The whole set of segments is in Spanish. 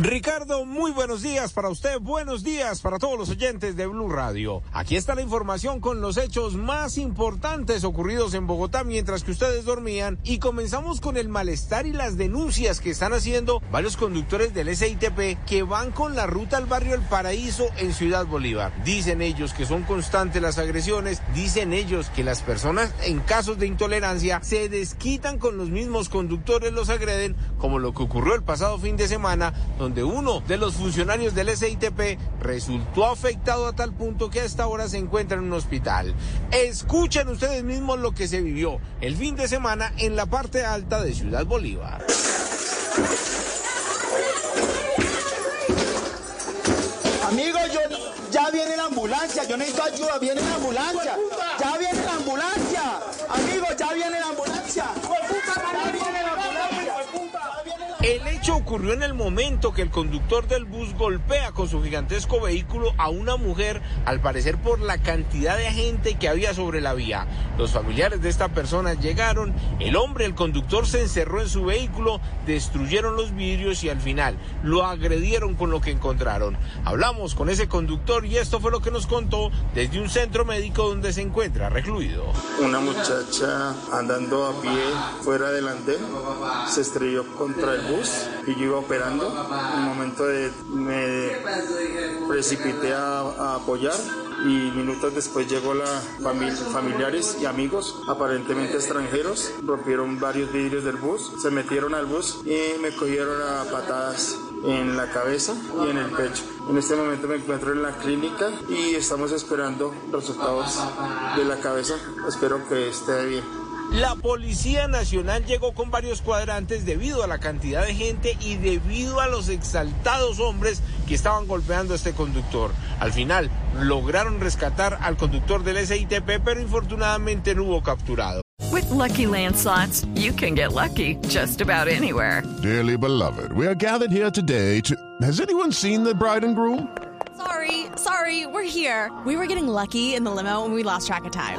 Ricardo, muy buenos días para usted, buenos días para todos los oyentes de Blue Radio. Aquí está la información con los hechos más importantes ocurridos en Bogotá mientras que ustedes dormían y comenzamos con el malestar y las denuncias que están haciendo varios conductores del SITP que van con la ruta al barrio El Paraíso en Ciudad Bolívar. Dicen ellos que son constantes las agresiones, dicen ellos que las personas en casos de intolerancia se desquitan con los mismos conductores, los agreden, como lo que ocurrió el pasado fin de semana uno de los funcionarios del SITP resultó afectado a tal punto que a esta hora se encuentra en un hospital. Escuchen ustedes mismos lo que se vivió el fin de semana en la parte alta de Ciudad Bolívar. Amigo, yo ya viene la ambulancia, yo necesito ayuda, viene la ambulancia. Ya viene la ambulancia. Amigo, ya viene la ambulancia. Ocurrió en el momento que el conductor del bus golpea con su gigantesco vehículo a una mujer, al parecer por la cantidad de gente que había sobre la vía. Los familiares de esta persona llegaron, el hombre, el conductor, se encerró en su vehículo, destruyeron los vidrios y al final lo agredieron con lo que encontraron. Hablamos con ese conductor y esto fue lo que nos contó desde un centro médico donde se encuentra recluido. Una muchacha andando a pie fuera del se estrelló contra el bus yo iba operando. En un momento de, me precipité a, a apoyar y minutos después llegó la familia, familiares y amigos, aparentemente extranjeros, rompieron varios vidrios del bus, se metieron al bus y me cogieron a patadas en la cabeza y en el pecho. En este momento me encuentro en la clínica y estamos esperando resultados de la cabeza. Espero que esté bien. La Policía Nacional llegó con varios cuadrantes debido a la cantidad de gente y debido a los exaltados hombres que estaban golpeando a este conductor. Al final lograron rescatar al conductor del SITP, pero infortunadamente no hubo capturado. With lucky landslots, you can get lucky just about anywhere. Dearly beloved, we are gathered here today to. Has anyone seen the bride and groom? Sorry, sorry, we're here. We were getting lucky in the limo and we lost track of time.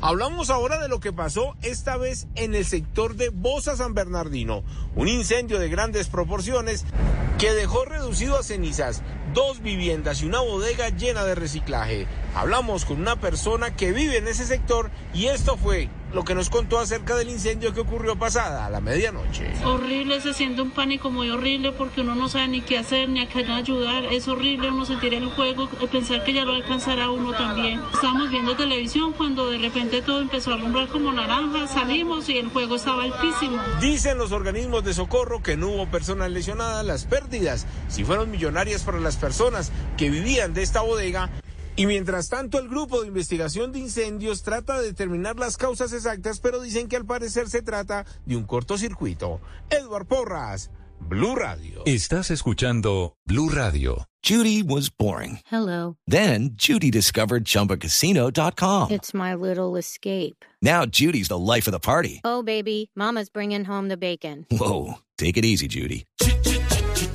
Hablamos ahora de lo que pasó esta vez en el sector de Bosa San Bernardino, un incendio de grandes proporciones que dejó reducido a cenizas dos viviendas y una bodega llena de reciclaje. Hablamos con una persona que vive en ese sector y esto fue lo que nos contó acerca del incendio que ocurrió pasada a la medianoche. Horrible, se siente un pánico muy horrible porque uno no sabe ni qué hacer ni a quién ayudar. Es horrible uno sentir el fuego, pensar que ya lo alcanzará uno también. Estábamos viendo televisión cuando de repente todo empezó a alumbrar como naranja, salimos y el fuego estaba altísimo. Dicen los organismos de socorro que no hubo personas lesionadas, las pérdidas si fueron millonarias para las personas que vivían de esta bodega y mientras tanto, el grupo de investigación de incendios trata de determinar las causas exactas, pero dicen que al parecer se trata de un cortocircuito. Edward Porras, Blue Radio. Estás escuchando Blue Radio. Judy was boring. Hello. Then Judy discovered chumbacasino.com. It's my little escape. Now Judy's the life of the party. Oh, baby, Mama's bringing home the bacon. Whoa. Take it easy, Judy.